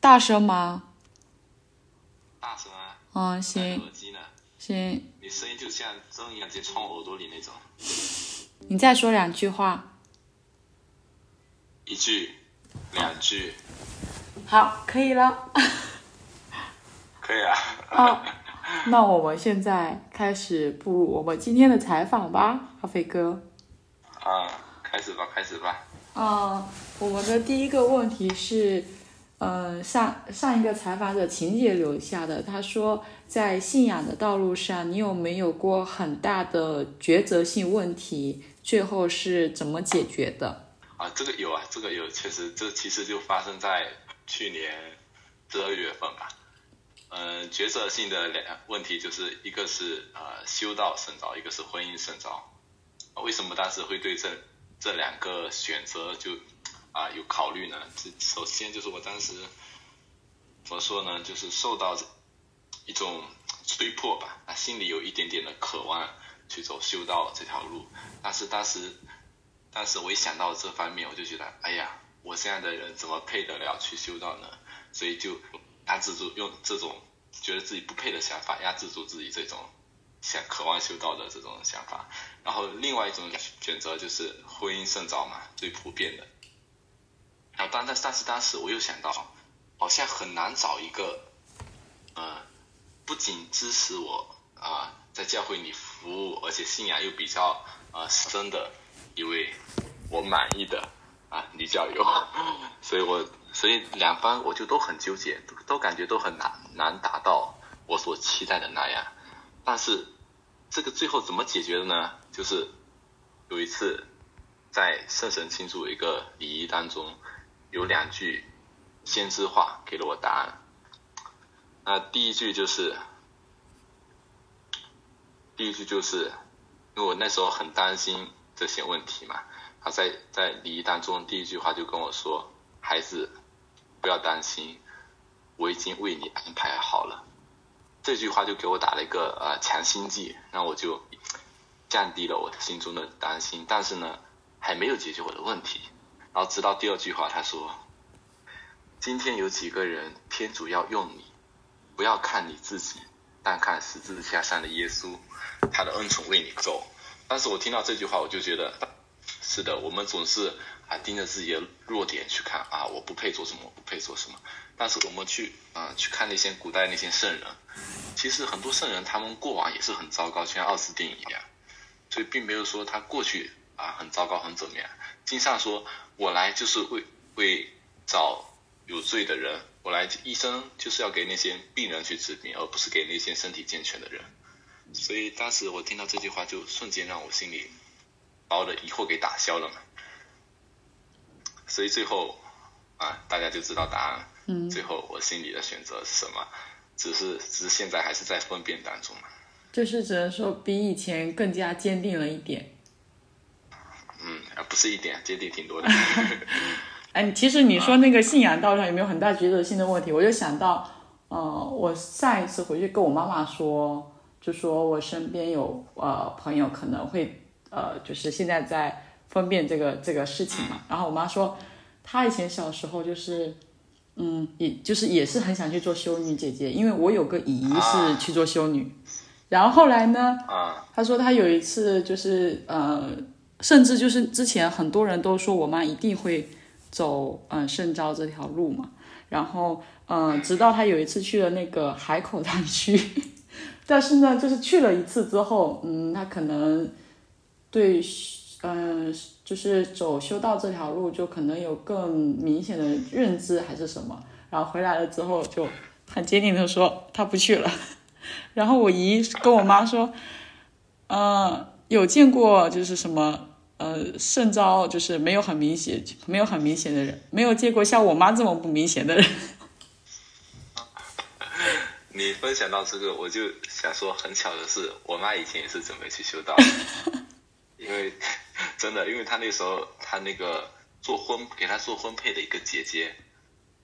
大声吗？大声啊！嗯，戴行耳机呢，行，你声音就像针一样直接冲耳朵里那种。你再说两句话。一句，两句，好，可以了。可以啊。好，那我们现在开始步入我们今天的采访吧，阿飞哥。啊，开始吧，开始吧。嗯，我们的第一个问题是，嗯，上上一个采访者秦姐留下的，她说，在信仰的道路上，你有没有过很大的抉择性问题？最后是怎么解决的？啊，这个有啊，这个有，确实，这其实就发生在去年十二月份吧。嗯、抉择性的两问题就是一个是呃修道圣招，一个是婚姻圣招。为什么当时会对这这两个选择就啊、有考虑呢？这首先就是我当时怎么说呢，就是受到一种催迫吧，啊，心里有一点点的渴望去走修道这条路，但是当时当时我一想到这方面，我就觉得，哎呀，我这样的人怎么配得了去修道呢？所以就压制住，用这种觉得自己不配的想法压制住自己这种想渴望修道的这种想法。然后另外一种选择就是婚姻圣招嘛，最普遍的。然后但但是当时我又想到，好像很难找一个，呃，不仅支持我啊、在教会里服务，而且信仰又比较呃深的一位我满意的啊女教友，所以我所以两方我就都很纠结，都都感觉都很难难达到我所期待的那样，但是这个最后怎么解决的呢？就是有一次在圣神庆祝一个礼仪当中，有两句先知话给了我答案。那第一句就是，第一句就是，因为我那时候很担心这些问题嘛，他在在礼仪当中第一句话就跟我说：“孩子，不要担心，我已经为你安排好了。”这句话就给我打了一个呃强心剂，那我就降低了我心中的担心，但是呢，还没有解决我的问题。然后直到第二句话，他说：“今天有几个人天主要用你，不要看你自己，但看十字架上的耶稣，他的恩宠为你够。”当时我听到这句话，我就觉得，是的，我们总是啊盯着自己的弱点去看啊，我不配做什么，我不配做什么。但是我们去啊去看那些古代那些圣人，其实很多圣人他们过往也是很糟糕，就像奥斯汀一样，所以并没有说他过去啊很糟糕很怎么样。金上说，我来就是为为找有罪的人，我来医生就是要给那些病人去治病，而不是给那些身体健全的人。所以当时我听到这句话，就瞬间让我心里把我的疑惑给打消了嘛。所以最后啊，大家就知道答案。嗯最后我心里的选择是什么？只是只是现在还是在分辨当中嘛。就是只能说比以前更加坚定了一点。嗯，啊不是一点，接地挺多的。哎，其实你说那个信仰道上有没有很大抉择性的问题？我就想到，呃，我上一次回去跟我妈妈说，就说我身边有呃朋友可能会呃，就是现在在分辨这个这个事情嘛。然后我妈说，她以前小时候就是，嗯，也就是也是很想去做修女姐姐，因为我有个姨是去做修女，然后后来呢，啊她说她有一次就是呃，甚至就是之前很多人都说我妈一定会走嗯、圣招这条路嘛，然后嗯、直到她有一次去了那个海口滩区，但是呢，就是去了一次之后，嗯，她可能对嗯、就是走修道这条路就可能有更明显的认知还是什么，然后回来了之后就很坚定的说 她不去了。然后我姨跟我妈说，嗯，有见过就是什么呃甚招，就是没有很明显，没有很明显的人，没有见过像我妈这么不明显的人。你分享到这个，我就想说，很巧的是，我妈以前也是准备去修道，因为真的，因为她那时候她那个做婚给她做婚配的一个姐姐，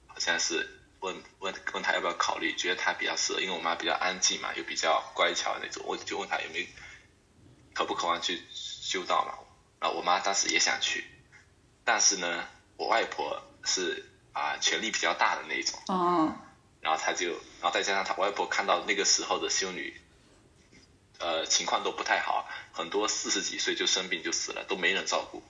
好像是问问问她要不要考虑，觉得她比较适合，因为我妈比较安静嘛，又比较乖巧那种，我就问她有没有渴不渴望去修道嘛。然后我妈当时也想去，但是呢，我外婆是啊权力比较大的那种。哦，然后她就，然后再加上她外婆看到那个时候的修女，呃，情况都不太好，很多四十几岁就生病就死了，都没人照顾。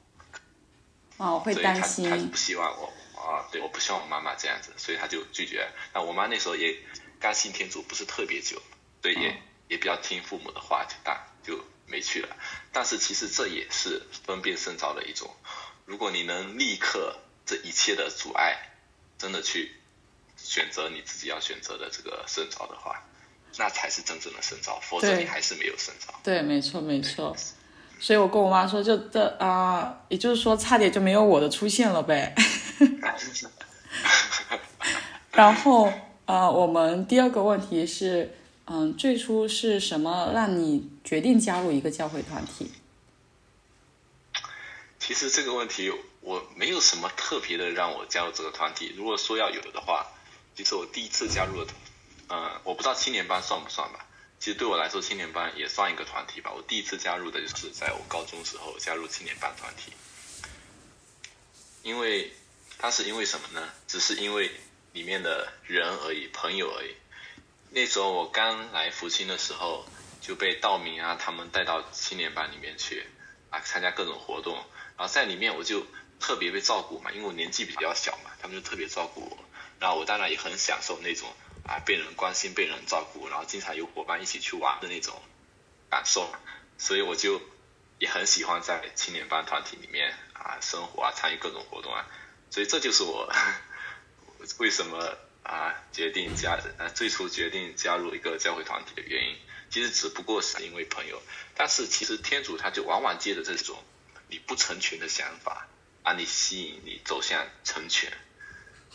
哦，会所以他他担心不，希望我啊，对，我不希望我妈妈这样子，所以她就拒绝。那我妈那时候也刚信天主，不是特别久，所以也、哦也比较听父母的话，就大就没去了。但是其实这也是分辨圣召的一种，如果你能立刻这一切的阻碍，真的去选择你自己要选择的这个圣召的话，那才是真正的圣召，否则你还是没有圣召。对，没错没错。所以我跟我妈说，就这啊、也就是说，差点就没有我的出现了呗。然后呃，我们第二个问题是，嗯、最初是什么让你决定加入一个教会团体？其实这个问题我没有什么特别的让我加入这个团体。如果说要有的话，其实我第一次加入的，呃，我不知道青年班算不算吧。其实对我来说，青年班也算一个团体吧。我第一次加入的就是在我高中时候加入青年班团体，因为它是因为什么呢？只是因为里面的人而已，朋友而已。那时候我刚来福清的时候，就被道明啊他们带到青年班里面去啊，参加各种活动。然后在里面我就特别被照顾嘛，因为我年纪比较小嘛，他们就特别照顾我。然后我当然也很享受那种啊被人关心、被人照顾，然后经常有伙伴一起去玩的那种感受。所以我就也很喜欢在青年班团体里面啊生活啊，参与各种活动啊。所以这就是我为什么啊决定加呃最初决定加入一个教会团体的原因。其实只不过是因为朋友，但是其实天主他就往往借着这种你不成全的想法，把你吸引你走向成全。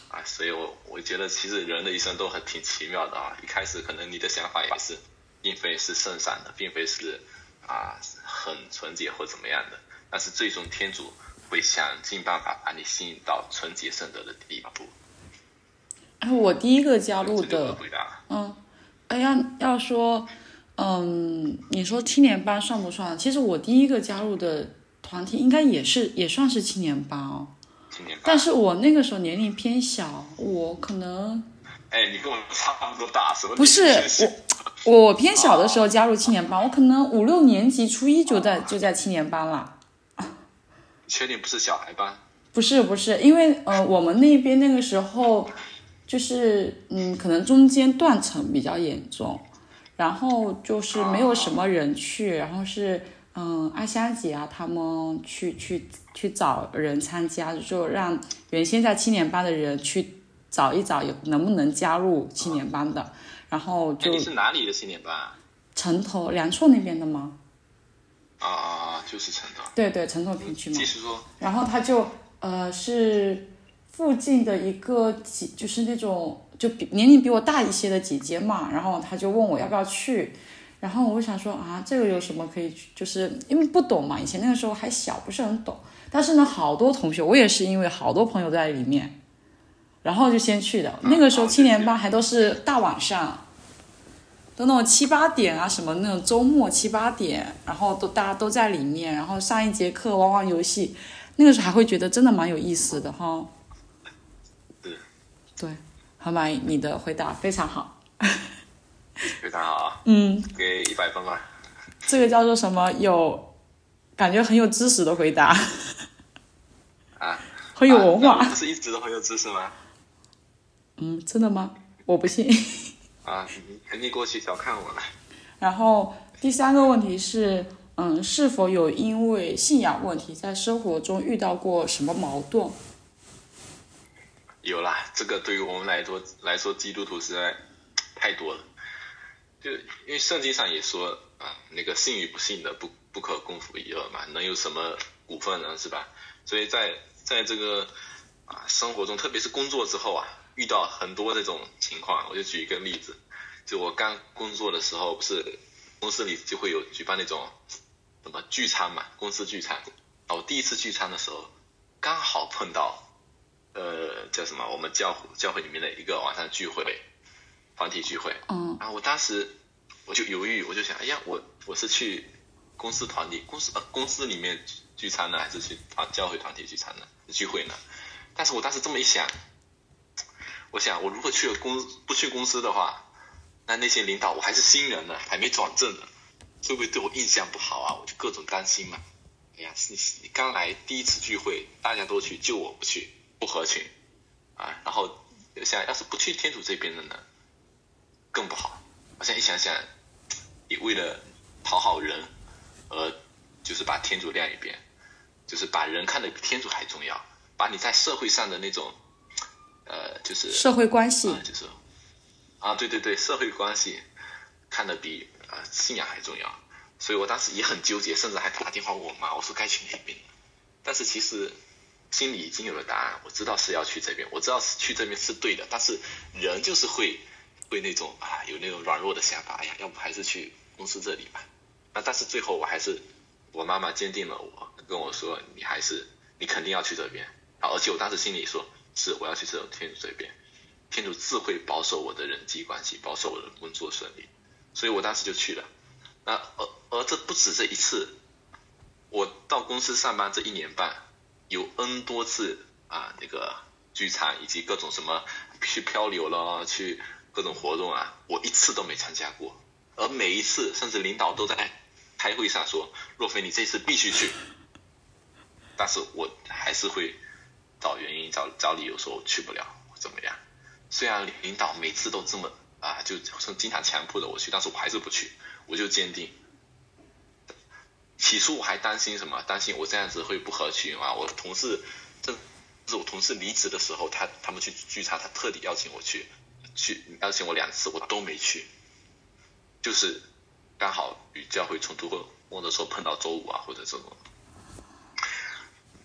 啊，所以我我觉得其实人的一生都很挺奇妙的啊。一开始可能你的想法也是，并非是圣善的，并非是啊很纯洁或怎么样的，但是最终天主会想尽办法把你吸引到纯洁圣德的第一步。哎，我第一个加入的的回答。嗯，哎要要说，嗯，你说青年班算不算？其实我第一个加入的团体应该也是也算是青年班哦，青年班但，是我那个时候年龄偏小，我可能哎，你跟我差不多大，什么不是年纪我，我偏小的时候加入青年班，我可能五六年级初一就在就在青年班了。确定不是小孩班？不是不是，因为呃，我们那边那个时候就是嗯，可能中间断层比较严重，然后就是没有什么人去，然后是嗯，阿香姐啊他们去去去找人参加，就让原先在青年班的人去找一找有能不能加入青年班的，然后哎，就你是哪里的青年班啊？城头梁厝那边的吗？啊就是城头。对对，城头片区嘛继。续说。然后他就呃是附近的一个姐，就是那种就比年龄比我大一些的姐姐嘛，然后她就问我要不要去，然后我就想说啊，这个有什么可以去？就是因为不懂嘛，以前那个时候还小，不是很懂。但是呢，好多同学，我也是因为好多朋友在里面，然后就先去的。那个时候青年班还都是大晚上。都那种七八点啊，什么那种周末七八点，然后都大家都在里面，然后上一节课玩玩游戏，那个时候还会觉得真的蛮有意思的哈。是，对，很满意你的回答，非常好。非常好啊，嗯，给一百分吧。这个叫做什么？有感觉很有知识的回答，啊，很有文化。啊不是一直都很有知识吗？嗯，真的吗？我不信。啊，你肯定过去小看我了。然后第三个问题是，嗯，是否有因为信仰问题在生活中遇到过什么矛盾？有啦，这个对于我们来说来说，基督徒实在太多了。就因为圣经上也说啊，那个信与不信的不不可共赴一二嘛，能有什么股份呢？是吧？所以在在这个啊生活中，特别是工作之后啊，遇到很多这种情况。我就举一个例子，就我刚工作的时候，不是公司里就会有举办那种什么聚餐嘛，公司聚餐。我第一次聚餐的时候，刚好碰到。呃，叫什么？我们教教会里面的一个晚上聚会，团体聚会。嗯然后我当时我就犹豫，我就想，哎呀，我我是去公司团体公司呃公司里面聚餐呢，还是去团教会团体聚餐呢？聚会呢？但是我当时这么一想，我想我如果去了公不去公司的话，那那些领导我还是新人呢，还没转正呢，会不会对我印象不好啊？我就各种担心嘛。哎呀，你你刚来第一次聚会，大家都去，就我不去，不合群啊。然后想要是不去天主这边的呢，更不好。我现在一想想，你为了讨好人而就是把天主晾一边，就是把人看得比天主还重要，把你在社会上的那种。呃，就是社会关系，就是啊，对对对，社会关系看得比啊信仰还重要，所以我当时也很纠结，甚至还打电话问我妈，我说该去哪边？但是其实心里已经有了答案，我知道是要去这边，我知道是去这边是对的，但是人就是会会那种啊有那种软弱的想法，哎呀，要不还是去公司这里吧？那但是最后我还是我妈妈坚定了我，跟我说你还是你肯定要去这边啊，而且我当时心里说。是我要去这种天主这边，天主自会保守我的人际关系，保守我的工作顺利，所以我当时就去了。那而而这不止这一次，我到公司上班这一年半，有 N 多次啊那个聚餐以及各种什么去漂流了，去各种活动啊，我一次都没参加过。而每一次，甚至领导都在开会上说：“若非，你这次必须去。”但是我还是会。找原因，找找理由说我去不了，怎么样？虽然领导每次都这么啊，就经常强迫着我去，但是我还是不去，我就坚定。起初我还担心什么？担心我这样子会不合群啊！我同事，这是我同事离职的时候，他他们去聚餐，他特地邀请我去，去邀请我两次，我都没去。就是刚好与教会冲突，或或者说碰到周五啊，或者这种。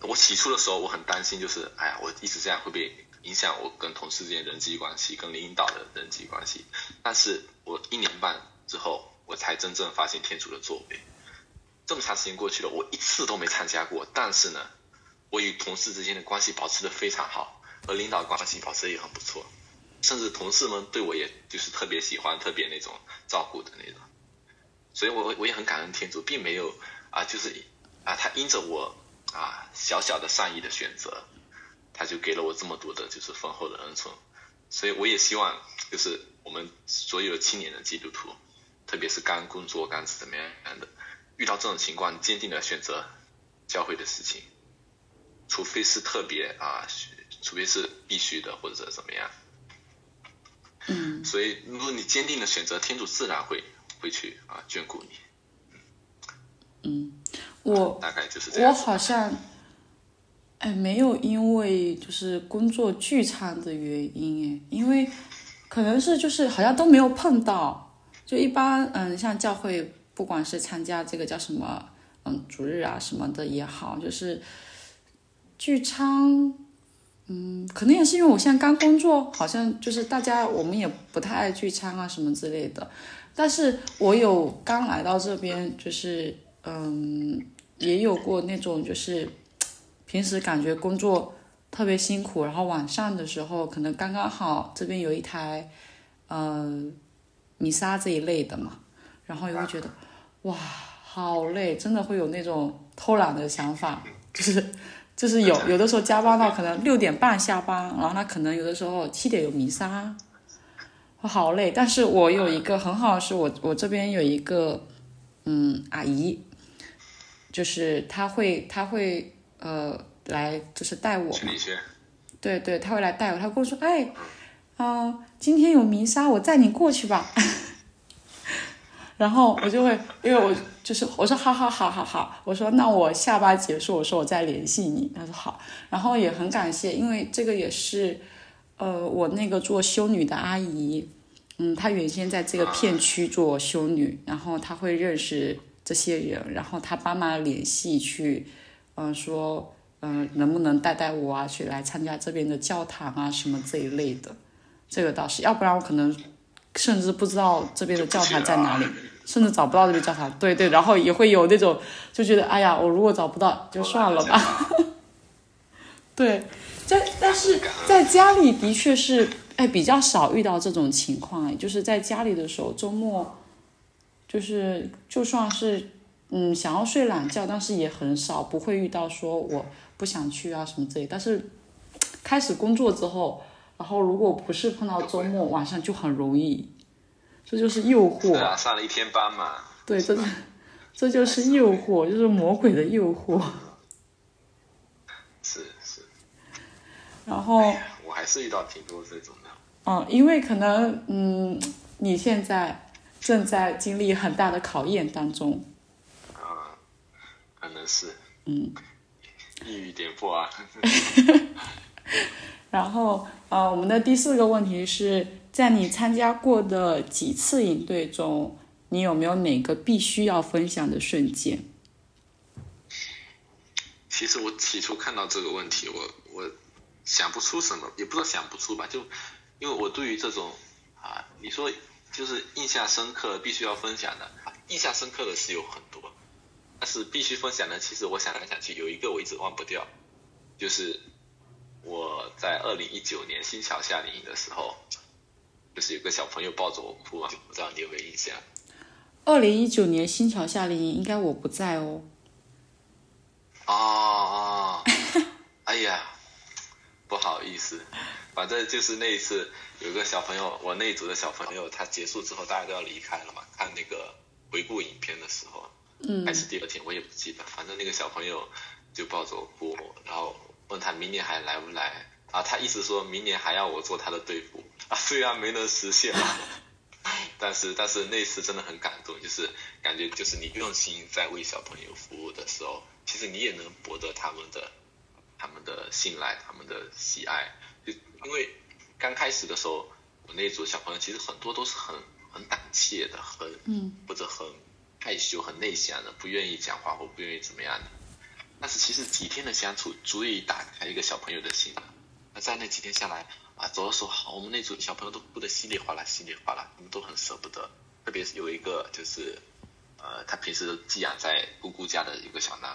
我起初的时候，我很担心，就是哎呀，我一直这样会不会影响我跟同事之间人际关系，跟领导的人际关系？但是我一年半之后，我才真正发现天主的作为。这么长时间过去了，我一次都没参加过，但是呢，我与同事之间的关系保持的非常好，和领导关系保持的也很不错，甚至同事们对我也就是特别喜欢，特别那种照顾的那种。所以我我也很感恩天主，并没有啊，就是啊，他因着我。啊，小小的善意的选择，他就给了我这么多的，就是丰厚的恩宠，所以我也希望，就是我们所有青年的基督徒，特别是刚工作、刚怎么样的，遇到这种情况，坚定的选择教会的事情，除非是特别啊，除非是必须的或者怎么样。嗯。所以，如果你坚定的选择，天主自然会会去啊眷顾你。嗯。我大概就是这样。我好像，哎，没有因为就是工作聚餐的原因哎，因为可能是就是好像都没有碰到，就一般嗯，像教会不管是参加这个叫什么嗯主日啊什么的也好，就是聚餐，嗯，可能也是因为我现在刚工作，好像就是大家我们也不太爱聚餐啊什么之类的，但是我有刚来到这边就是嗯。也有过那种，就是平时感觉工作特别辛苦，然后晚上的时候可能刚刚好这边有一台，呃，米莎这一类的嘛，然后也会觉得哇，好累，真的会有那种偷懒的想法，就是就是有有的时候加班到可能六点半下班，然后他可能有的时候七点有弥撒，我好累，但是我有一个很好的是我我这边有一个嗯阿姨。就是他会，他会，呃，来就是带我嘛。对对，他会来带我。他跟我说：“哎，嗯，今天有弥撒，我载你过去吧。” 然后我就会，因为我就是我说好好好好好，我说那我下班结束，我说我再联系你。他说好，然后也很感谢，因为这个也是，呃，我那个做修女的阿姨，嗯，她原先在这个片区做修女，然后她会认识。这些人，然后她爸妈联系去，嗯，说，嗯，能不能带带我啊，去来参加这边的教堂啊，什么这一类的，这个倒是，要不然我可能甚至不知道这边的教堂在哪里，甚至找不到这边教堂。对对，然后也会有那种就觉得，哎呀，我如果找不到，就算了吧。对，在但是在家里的确是，哎，比较少遇到这种情况，就是在家里的时候，周末。就是就算是嗯想要睡懒觉，但是也很少不会遇到说我不想去啊什么之类。但是开始工作之后，然后如果不是碰到周末晚上就很容易，这就是诱惑。对啊，上了一天班嘛。对，这 这就是诱惑，就是魔鬼的诱惑。是是。然后。我还是遇到挺多这种的。嗯，因为可能嗯，你现在正在经历很大的考验当中。啊，可能是。嗯。抑郁点破啊。然后呃，我们的第四个问题是在你参加过的几次营队中，你有没有哪个必须要分享的瞬间？其实我起初看到这个问题，我我想不出什么，也不知道想不出吧，就因为我对于这种啊，你说就是印象深刻必须要分享的，印象深刻的是有很多，但是必须分享的，其实我想来想去，有一个我一直忘不掉，就是。我在二零一九年新桥夏令营的时候，就是有个小朋友抱着我哭啊，不知道你有没有印象？二零一九年新桥夏令营应该我不在哦。哦哦，哎呀，不好意思，反正就是那一次有个小朋友，我那一组的小朋友，他结束之后大家都要离开了嘛，看那个回顾影片的时候，嗯，还是第二天我也不记得，反正那个小朋友就抱着我哭，然后。问他明年还来不来啊？他意思说明年还要我做他的队服啊，虽然没能实现，但是但是那次真的很感动，就是感觉就是你用心在为小朋友服务的时候，其实你也能博得他们的他们的信赖，他们的喜爱。就因为刚开始的时候，我那组小朋友其实很多都是很很胆怯的，很嗯或者很害羞、很内向的，不愿意讲话或不愿意怎么样的。但是其实几天的相处足以打开一个小朋友的心。那在那几天下来啊，走的时候，我们那组小朋友都哭得稀里哗啦，稀里哗啦，他们都很舍不得。特别是有一个就是，呃，他平时寄养在姑姑家的一个小男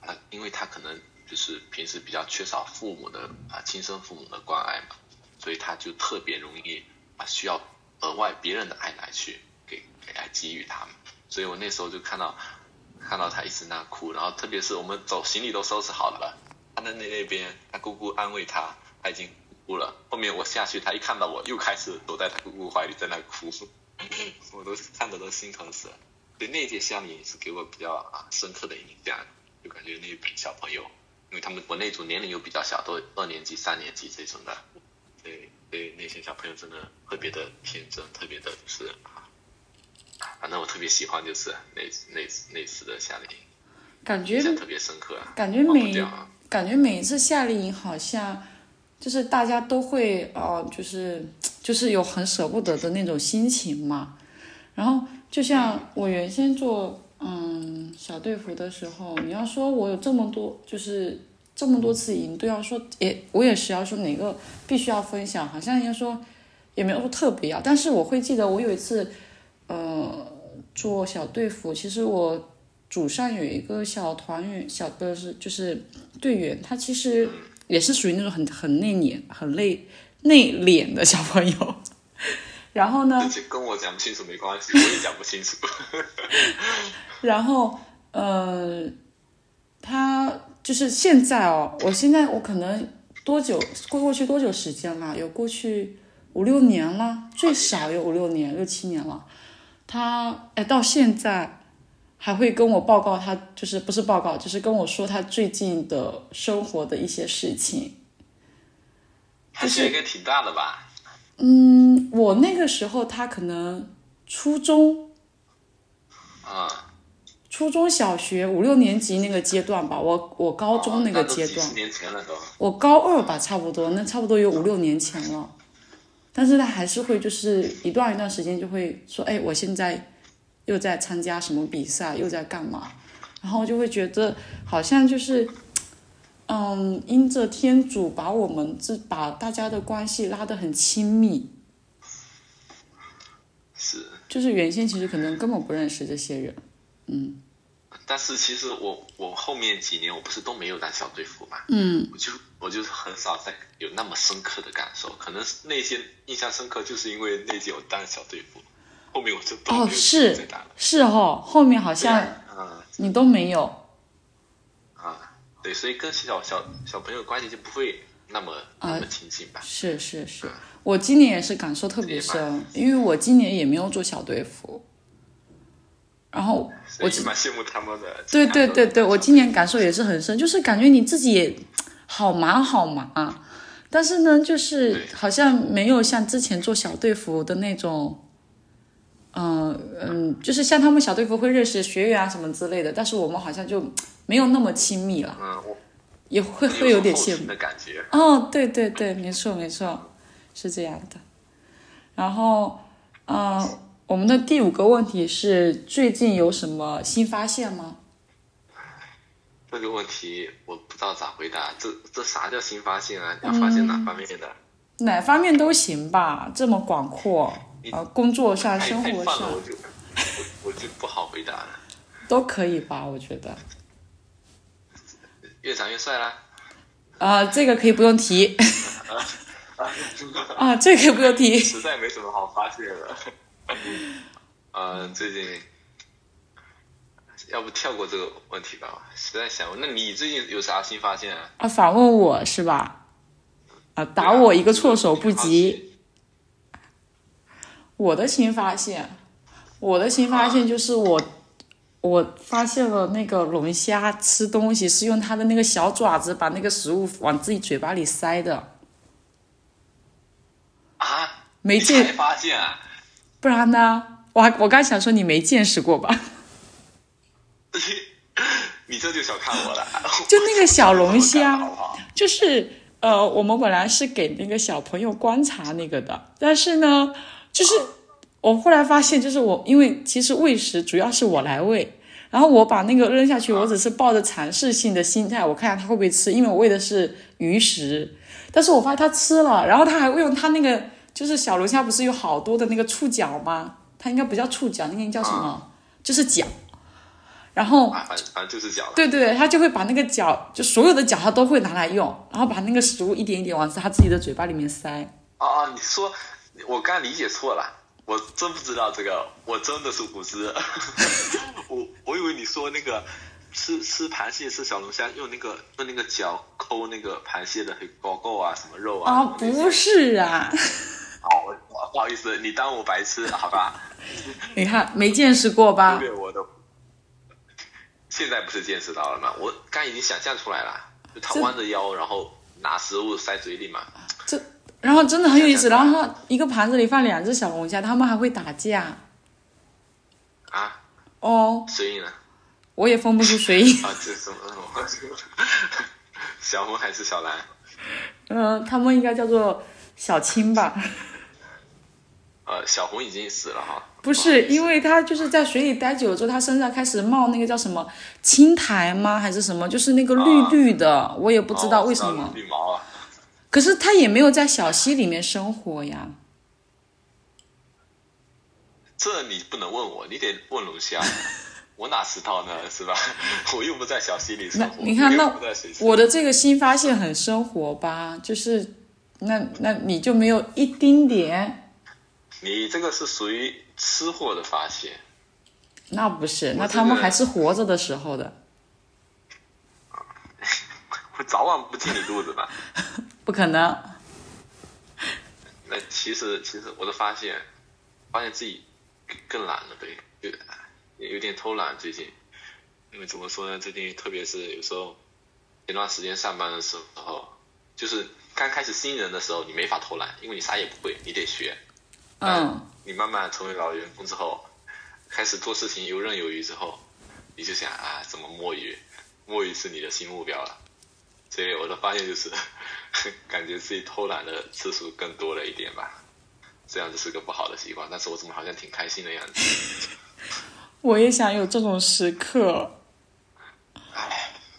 孩，啊，因为他可能就是平时比较缺少父母的啊亲生父母的关爱嘛，所以他就特别容易啊需要额外别人的爱来去给给来给予他们。所以我那时候就看到。看到他一直那哭，然后特别是我们走行李都收拾好了，他在那那边，他姑姑安慰他，他已经哭了。后面我下去，他一看到我又开始躲在他姑姑怀里在那哭，我都看着都心疼死了。所以那届夏令营是给我比较啊深刻的印象，就感觉那一批小朋友，因为他们我那组年龄又比较小，都二年级、三年级这种的，对对，那些小朋友真的特别的天真，特别的就是。反正我特别喜欢，就是那那那次的夏令营，感觉特别深刻。感觉每感觉每一次夏令营好像就是大家都会哦，就是就是有很舍不得的那种心情嘛。然后就像我原先做嗯小队服的时候，你要说我有这么多就是这么多次营都要说，也我也是要说哪个必须要分享，好像要说也没有说特别要，但是我会记得我有一次嗯。做小队服，其实我组上有一个小团员，小的是就是队员，他其实也是属于那种很很内敛、很内内敛的小朋友。然后呢？跟我讲不清楚没关系，我也讲不清楚。然后，呃，他就是现在哦，我现在我可能多久过过去多久时间了？有过去五六年了，最少有五六年、六七年了。他哎，到现在还会跟我报告，他就是不是报告，就是跟我说他最近的生活的一些事情。他现在应该挺大的吧？嗯，我那个时候他可能初中啊，初中小学五六年级那个阶段吧。我我高中那个阶段，十年前了都。我高二吧，差不多，那差不多有五六年前了。但是他还是会，就是一段一段时间就会说，哎，我现在又在参加什么比赛，又在干嘛，然后就会觉得好像就是，嗯，因着天主把我们这把大家的关系拉得很亲密，是，就是原先其实可能根本不认识这些人，嗯。但是其实我我后面几年我不是都没有当小队服嘛，嗯，我就我就很少再有那么深刻的感受，可能那些印象深刻就是因为那届我当小队服，后面我就都没有是是哦，后面好像嗯你都没有。啊，对，所以跟小小小朋友关系就不会那么那么亲近吧。是是是，我今年也是感受特别深，因为我今年也没有做小队服，然后我蛮羡慕他们的。对对对对，我今年感受也是很深，就是感觉你自己也好忙好忙，但是呢，就是好像没有像之前做小队服的那种，嗯嗯，就是像他们小队服会认识学员啊什么之类的，但是我们好像就没有那么亲密了，嗯，我也会会有点羡慕。的感觉。哦，对对对，没错没错，是这样的。然后，嗯、我们的第五个问题是最近有什么新发现吗？这个问题我不知道咋回答。这这啥叫新发现啊？你要发现哪方面的？哪方面都行吧，这么广阔，呃，工作上、生活上我就我 我就不好回答了。都可以吧，我觉得。越长越帅啦！啊、这个可以不用提。啊，这个不用提。实在没什么好发现的。嗯，最近要不跳过这个问题吧？实在想，那你最近有啥新发现啊？啊，反问我是吧？啊，打我一个措手不及。我的新发现，我的新发现就是我，我发现了那个龙虾吃东西是用它的那个小爪子把那个食物往自己嘴巴里塞的，啊？没见，发现啊？不然呢？我还我刚想说你没见识过吧？你这就小看我了。就那个小龙虾？就是呃，我们本来是给那个小朋友观察那个的，但是呢，就是我后来发现，就是我因为其实喂食主要是我来喂，然后我把那个扔下去，我只是抱着尝试性的心态，我看下它会不会吃，因为我喂的是鱼食，但是我发现它吃了，然后它还会用它那个就是小龙虾不是有好多的那个触角吗？它应该不叫触角，那个叫什么？就是脚，然后。啊，反反正就是脚。对对，他就会把那个脚，就所有的脚他都会拿来用，然后把那个食物一点一点往他自己的嘴巴里面塞。哦哦，你说我刚理解错了，我真不知道这个，我真的是无知。我我以为你说那个吃吃螃蟹吃小龙虾用那个用那个脚抠那个螃蟹的狗狗啊什么肉啊。啊，不是啊，哦，不好意思，你当我白痴好吧？你看没见识过忽吧？略我的。现在不是见识到了吗？我刚已经想象出来了，就他弯着腰，然后拿食物塞嘴里嘛。这然后真的很有意思，然后他一个盘子里放两只小龙虾，他们还会打架啊，哦，所以呢？我也分不出谁赢。啊，这什么？小红还是小蓝？嗯、他们应该叫做小青吧？呃，小红已经死了哈。不是，因为它就是在水里待久了之后，它身上开始冒那个叫什么青苔吗？还是什么？就是那个绿绿的，我也不知道为什么。绿毛啊。可是它也没有在小溪里面生活呀。这你不能问我，你得问龙虾。我哪知道呢？是吧？我又不在小溪里生那活。你看，那我的这个新发现很生活吧？就是，那那你就没有一丁点？你这个是属于吃货的发现。那不是，那他们还是活着的时候的，我早晚不进你肚子吧？不可能。那其实其实我的发现，发现自己更更懒了呗，就有点偷懒最近。因为怎么说呢？最近特别是有时候前段时间上班的时候，就是刚开始新人的时候，你没法偷懒，因为你啥也不会，你得学。嗯，你慢慢成为老员工之后，开始做事情游刃有余之后，你就想啊，怎么摸鱼？摸鱼是你的新目标了。所以我的发现就是，感觉自己偷懒的次数更多了一点吧。这样子是个不好的习惯，但是我怎么好像挺开心的样子？我也想有这种时刻。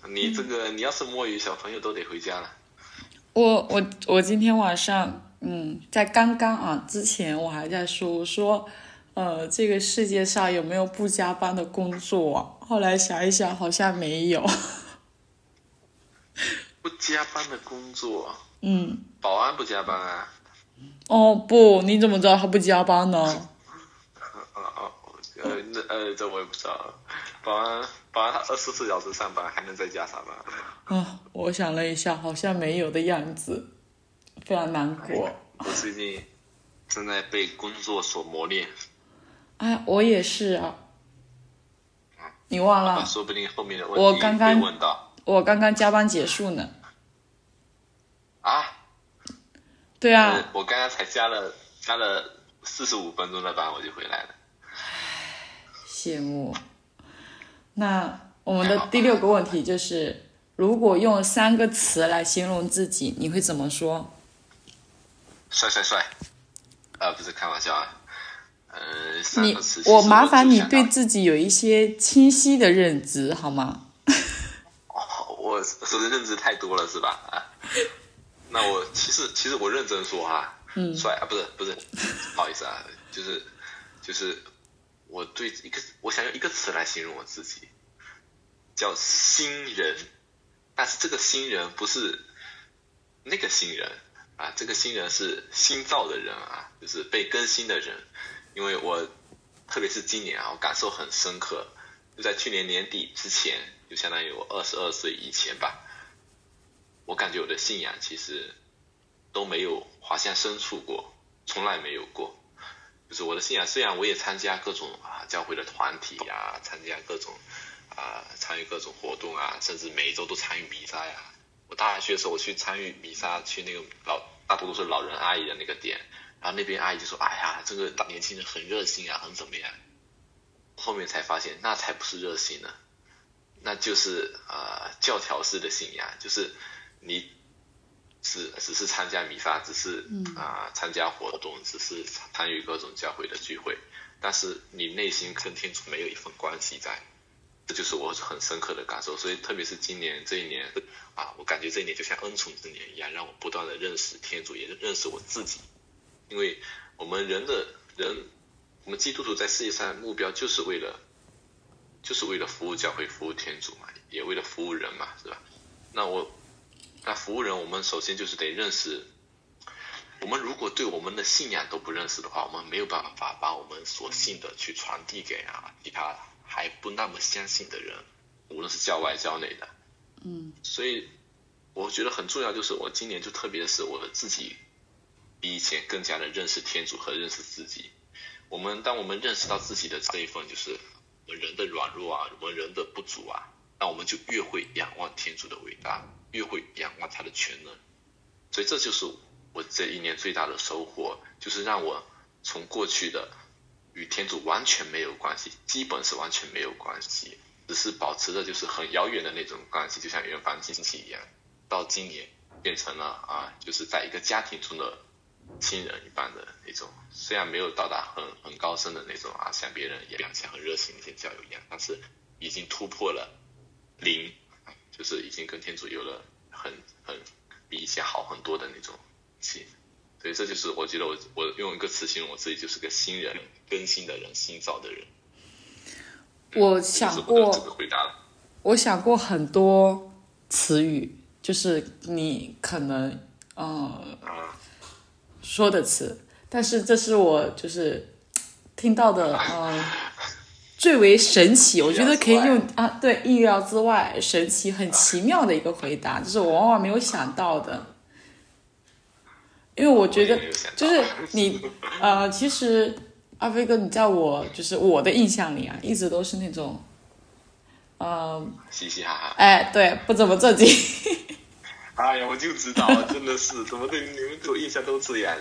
你这个，你要是摸鱼，小朋友都得回家了。我我我今天晚上，嗯，在刚刚啊之前，我还在说，我说，呃，这个世界上有没有不加班的工作啊？后来想一想，好像没有。不加班的工作，嗯，保安不加班啊？哦不，你怎么知道他不加班呢？啊啊，呃，那呃，这我也不知道。保安保安他二十四小时上班，还能在家上班？啊，我想了一下，好像没有的样子，非常难过。我最近正在被工作所磨练。哎，我也是啊。你忘了？说不定后面的问题我刚刚问到我刚刚加班结束呢。啊？对啊。我刚刚才加了加了四十五分钟的班，我就回来了。羡慕。那我们的第六个问题就是，如果用三个词来形容自己，你会怎么说？帅帅帅！啊，不是开玩笑啊。呃，你。我麻烦你对自己有一些清晰的认知好吗？哦，我说的认知太多了是吧？啊，那我其实其实我认真说哈，嗯帅啊，不是不是，不好意思啊，就是就是我对一个我想用一个词来形容我自己，叫新人，但是这个新人不是那个新人啊，这个新人是新造的人啊，就是被更新的人，因为我特别是今年啊，我感受很深刻，就在去年年底之前，就相当于我二十二岁以前吧，我感觉我的信仰其实都没有滑向深处过，从来没有过。就是我的信仰，虽然我也参加各种啊教会的团体啊，参加各种啊参与各种活动啊，甚至每一周都参与弥撒啊。我大学的时候，我去参与弥撒，去那个老大多都是老人阿姨的那个店，然后那边阿姨就说：“哎呀，这个年轻人很热心啊，很怎么样。”后面才发现，那才不是热心呢，那就是呃教条式的信仰，就是你只只是参加弥撒，只是啊、参加活动，只是参与各种教会的聚会，但是你内心跟天主没有一份关系在，这就是我很深刻的感受。所以特别是今年这一年啊，我感觉这一年就像恩宠之年一样，让我不断的认识天主，也认识我自己，因为我们人的人，我们基督徒在世界上目标就是为了。就是为了服务教会、服务天主嘛，也为了服务人嘛，是吧？那我，那服务人，我们首先就是得认识。我们如果对我们的信仰都不认识的话，我们没有办法把我们所信的去传递给啊其他还不那么相信的人，无论是教外教内的。嗯。所以我觉得很重要，就是我今年就特别是我自己比以前更加的认识天主和认识自己。我们当我们认识到自己的这一份，就是我们人的软弱啊，我们人的不足啊，那我们就越会仰望天主的伟大，越会仰望他的全能。所以这就是我这一年最大的收获，就是让我从过去的与天主完全没有关系，基本是完全没有关系，只是保持着就是很遥远的那种关系，就像远房亲戚一样，到今年变成了啊，就是在一个家庭中的亲人一般的那种，虽然没有到达很很高深的那种啊，像别人一样像很热心的一些教友一样，但是已经突破了零，就是已经跟天主有了很很比以前好很多的那种气。所以这就是我觉得我我用一个词形容我自己，就是个新人，更新的人，新造的人。我想过这个回答了。我想过很多词语，就是你可能呃啊，说的词，但是这是我就是听到的呃 最为神奇，我觉得可以用啊对意料之外、神奇、很奇妙的一个回答，就是我万万没有想到的。因为我觉得就是你呃，其实阿飞哥，你在我就是我的印象里啊，一直都是那种，呃，嘻嘻哈哈。哎，对，不怎么正经。哎呀，我就知道，真的是，怎么对你们对我印象都这样？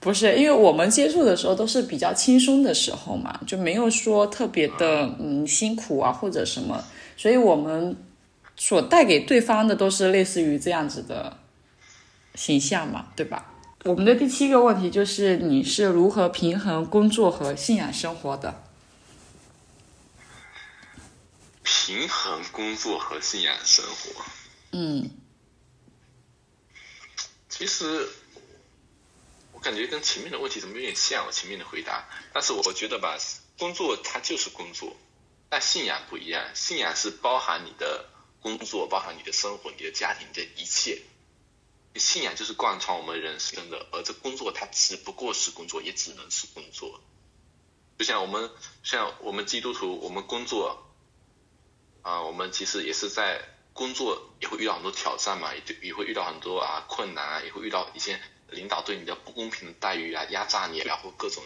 不是，因为我们接触的时候都是比较轻松的时候嘛，就没有说特别的嗯辛苦啊或者什么，所以我们所带给对方的都是类似于这样子的形象嘛，对吧？我们的第七个问题就是你是如何平衡工作和信仰生活的？平衡工作和信仰生活，嗯其实我感觉跟前面的问题怎么有点像，我前面的回答。但是我觉得吧，工作它就是工作，但信仰不一样，信仰是包含你的工作，包含你的生活、你的家庭、的一切。信仰就是贯穿我们人生的，而这工作它只不过是工作，也只能是工作。就像我们像我们基督徒，我们工作啊，我们其实也是在工作也会遇到很多挑战嘛，也也会遇到很多啊困难啊，也会遇到一些领导对你的不公平的待遇啊、压榨你然后各种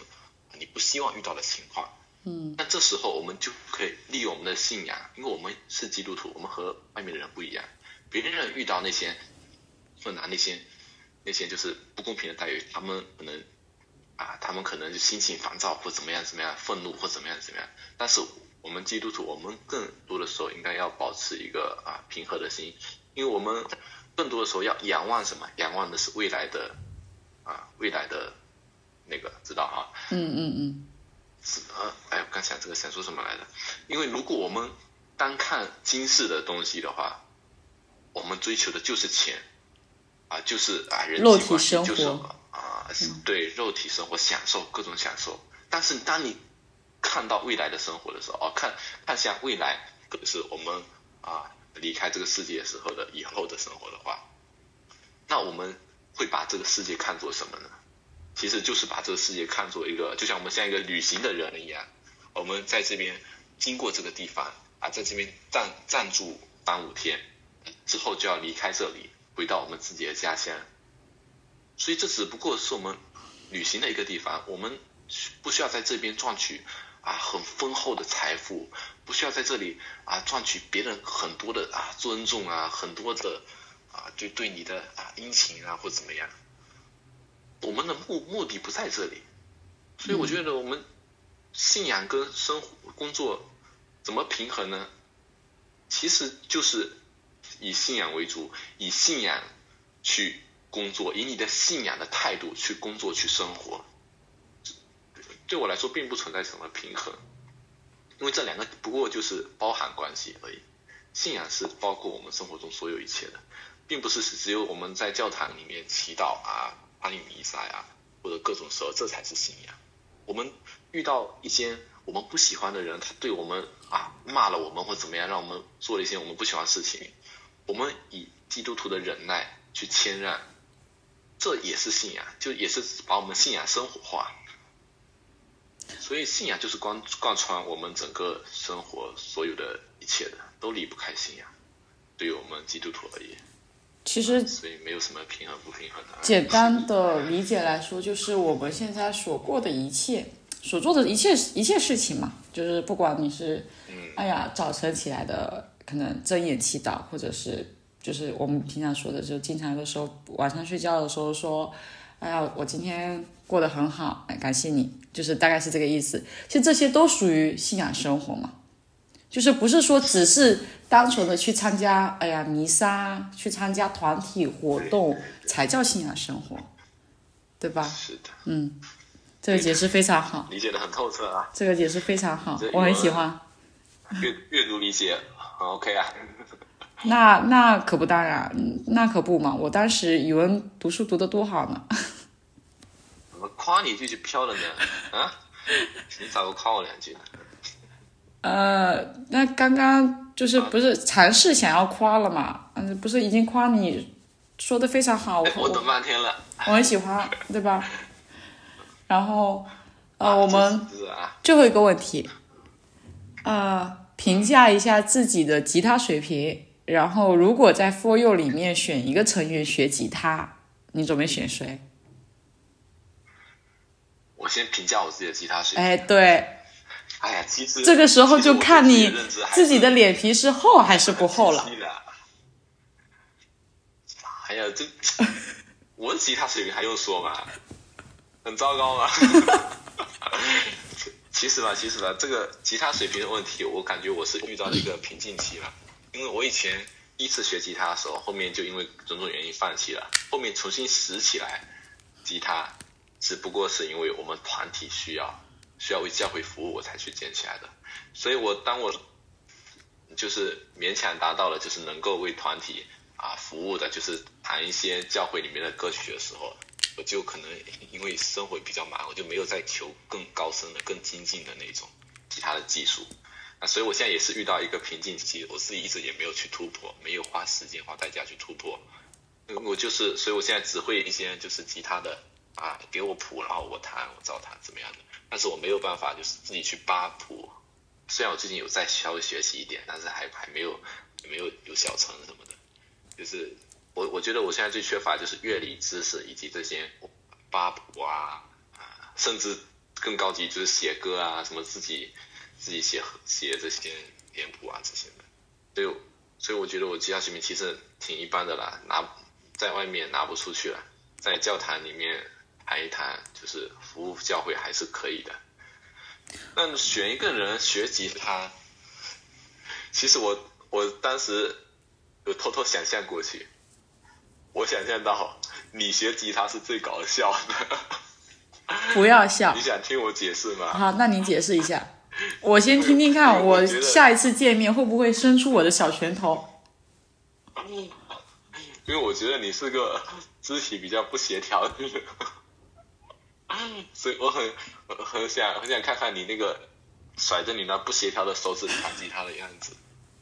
你不希望遇到的情况。嗯，那这时候我们就可以利用我们的信仰，因为我们是基督徒，我们和外面的人不一样，别人遇到那些困难、那些那些就是不公平的待遇，他们可能。啊，他们可能就心情烦躁或怎么样怎么样，愤怒或怎么样怎么样。但是我们基督徒，我们更多的时候应该要保持一个啊平和的心，因为我们更多的时候要仰望什么？仰望的是未来的啊未来的那个，知道哈？嗯嗯嗯。是呃，哎，我刚想这个想说什么来着？因为如果我们单看今世的东西的话，我们追求的就是钱啊，就是啊人际关系，就是。对肉体生活享受各种享受，但是当你看到未来的生活的时候，哦，看看向未来，可是我们啊离开这个世界的时候的以后的生活的话，那我们会把这个世界看作什么呢？其实就是把这个世界看作一个，就像我们像一个旅行的人一样，我们在这边经过这个地方啊，在这边暂暂住三五天之后就要离开这里，回到我们自己的家乡。所以这只不过是我们旅行的一个地方，我们不需要在这边赚取啊很丰厚的财富，不需要在这里啊赚取别人很多的啊尊重啊，很多的啊就对你的啊殷勤啊或怎么样。我们的目目的不在这里，所以我觉得我们信仰跟生活工作怎么平衡呢？其实就是以信仰为主，以信仰去。工作以你的信仰的态度去工作去生活，对我来说并不存在什么平衡，因为这两个不过就是包含关系而已。信仰是包括我们生活中所有一切的，并不是只有我们在教堂里面祈祷啊、参与弥撒啊或者各种时候这才是信仰。我们遇到一些我们不喜欢的人，他对我们啊骂了我们或怎么样，让我们做了一些我们不喜欢的事情，我们以基督徒的忍耐去谦让。这也是信仰，就也是把我们信仰生活化。所以信仰就是贯贯穿我们整个生活所有的一切的，都离不开信仰。对于我们基督徒而言，其实所以没有什么平衡不平衡的。简单的理解来说，就是我们现在所过的一切，所做的一切一切事情嘛，就是不管你是，哎呀，早晨起来的可能睁眼祈祷，或者是。就是我们平常说的，就经常的时候，晚上睡觉的时候说，哎呀，我今天过得很好，感谢你，就是大概是这个意思。其实这些都属于信仰生活嘛，就是不是说只是单纯的去参加，哎呀，弥撒，去参加团体活动才叫信仰生活，对吧？是的。嗯，这个解释非常好，理解的很透彻啊。这个解释非常好，我很喜欢。阅阅读理解很 OK 啊。那那可不当然，那可不嘛！我当时语文读书读得多好呢。怎么夸你一句就飘了呢？啊？你咋不夸我两句呢？呃，那刚刚就是不是尝试想要夸了嘛？嗯，不是已经夸你说的非常好，我等半天了。我很喜欢，对吧？然后呃，我们最后一个问题，呃，评价一下自己的吉他水平。然后，如果在 For You 里面选一个成员学吉他，你准备选谁？我先评价我自己的吉他水平。哎，对。哎呀，其实这个时候就看你自己的脸皮是厚还是不厚了。哎呀，这我的吉他水平还用说吗？很糟糕吗？其实吧，其实吧，这个吉他水平的问题，我感觉我是遇到了一个瓶颈期了。因为我以前第一次学吉他的时候，后面就因为种种原因放弃了。后面重新拾起来吉他，只不过是因为我们团体需要，需要为教会服务，我才去捡起来的。所以我当我就是勉强达到了，就是能够为团体啊服务的，就是弹一些教会里面的歌曲的时候，我就可能因为生活比较忙，我就没有再求更高深的、更精进的那种吉他的技术。啊所以，我现在也是遇到一个瓶颈期，我自己一直也没有去突破，没有花时间花代价去突破。我就是，所以我现在只会一些就是吉他的啊，给我谱，然后我弹，我照弹怎么样的，但是我没有办法就是自己去扒谱。虽然我最近有在稍微学习一点，但是还还没有没有有小成什么的。就是我我觉得我现在最缺乏就是乐理知识以及这些扒谱啊啊，甚至更高级就是写歌啊，什么自己自己写写这些脸谱啊这些的。所以所以我觉得我吉他水平其实挺一般的啦，拿在外面拿不出去了，在教堂里面弹一弹，就是服务教会还是可以的。那选一个人学吉他，其实我我当时有偷偷想象过去，我想象到你学吉他是最搞笑的。不要笑你。想听我解释吗？好，那你解释一下，我先听听看，我下一次见面会不会伸出我的小拳头？因为我觉得你是个肢体比较不协调的人，所以我很很很想很想看看你那个甩着你那不协调的手指弹吉他的样子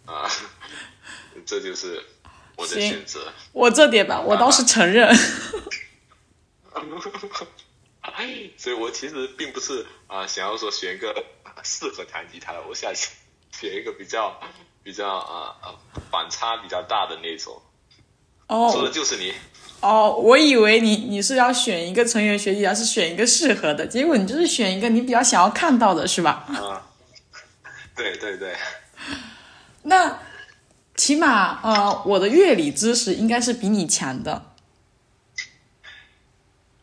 啊，这就是我的选择。我这点吧，我倒是承认。所以我其实并不是啊、想要说选一个啊适合弹吉他的，我想选一个比较比较啊啊反差比较大的那种，说的哦就是你。哦，我以为你你是要选一个成员学吉他，是选一个适合的，结果你就是选一个你比较想要看到的，是吧？啊，对对对，那起码呃，我的乐理知识应该是比你强的。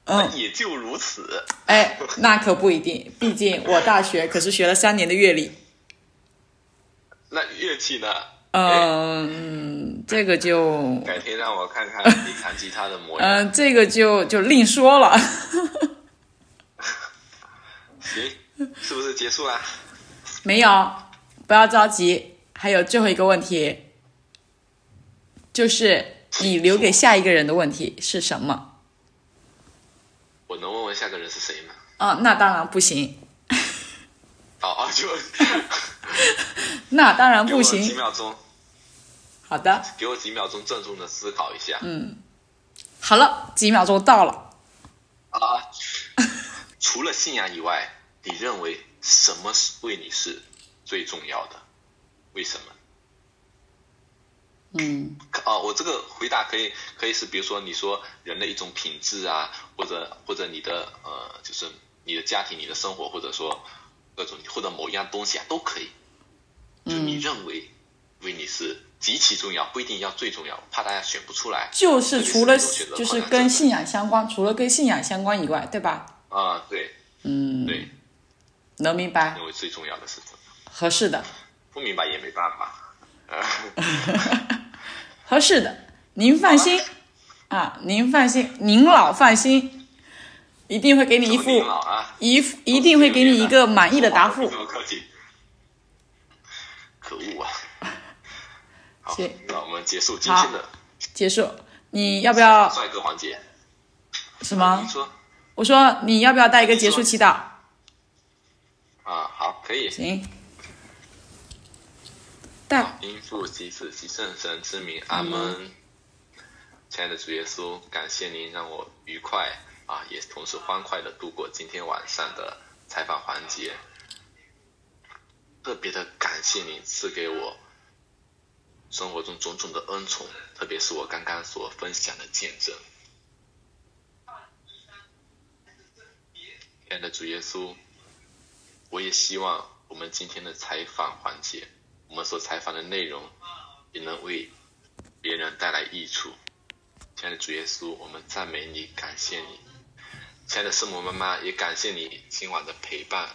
嗯，那也就如此。哎，那可不一定，毕竟我大学可是学了三年的乐理。那乐器呢？嗯，这个就，改天让我看看你弹吉他的模样。嗯，这个就就另说了。行，是不是结束啦？没有，不要着急，还有最后一个问题，就是你留给下一个人的问题是什么？我能问问下个人是谁吗？啊，那当然不行，哦哦，就 那当然不行。几秒钟，好的，给我几秒钟郑重的思考一下。嗯好了，几秒钟到了。啊，除了信仰以外，你认为什么是为你是最重要的？为什么？嗯啊，我这个回答可以可以是，比如说你说人的一种品质啊，或者或者你的呃，就是你的家庭、你的生活，或者说各种或者某一样东西啊，都可以。就你嗯，认为为你是极其重要，不一定要最重要，怕大家选不出来。就是除了就是跟信仰相关，除了跟信仰相关以外，对吧？啊，对。嗯，对，能明白，认为最重要的是什么？合适的，不明白也没办法。呃 合适的，您放心。啊，您放心，您老放心，一定会给你一副啊，一副一定会给你一个满意的答复。这。么客气，可恶啊！好行，那我们结束今天的结束，你要不要帅哥环节。什么你？说我说你要不要带一个结束祈祷？啊，好，可以。行，带因父及子及圣神之名，阿门。亲爱的主耶稣，感谢您让我愉快啊，也同时欢快的度过今天晚上的采访环节。特别的感谢您赐给我生活中种种的恩宠，特别是我刚刚所分享的见证。亲爱的主耶稣，我也希望我们今天的采访环节，我们所采访的内容也能为别人带来益处。亲爱的主耶稣，我们赞美你，感谢你。亲爱的圣母妈妈，也感谢你今晚的陪伴，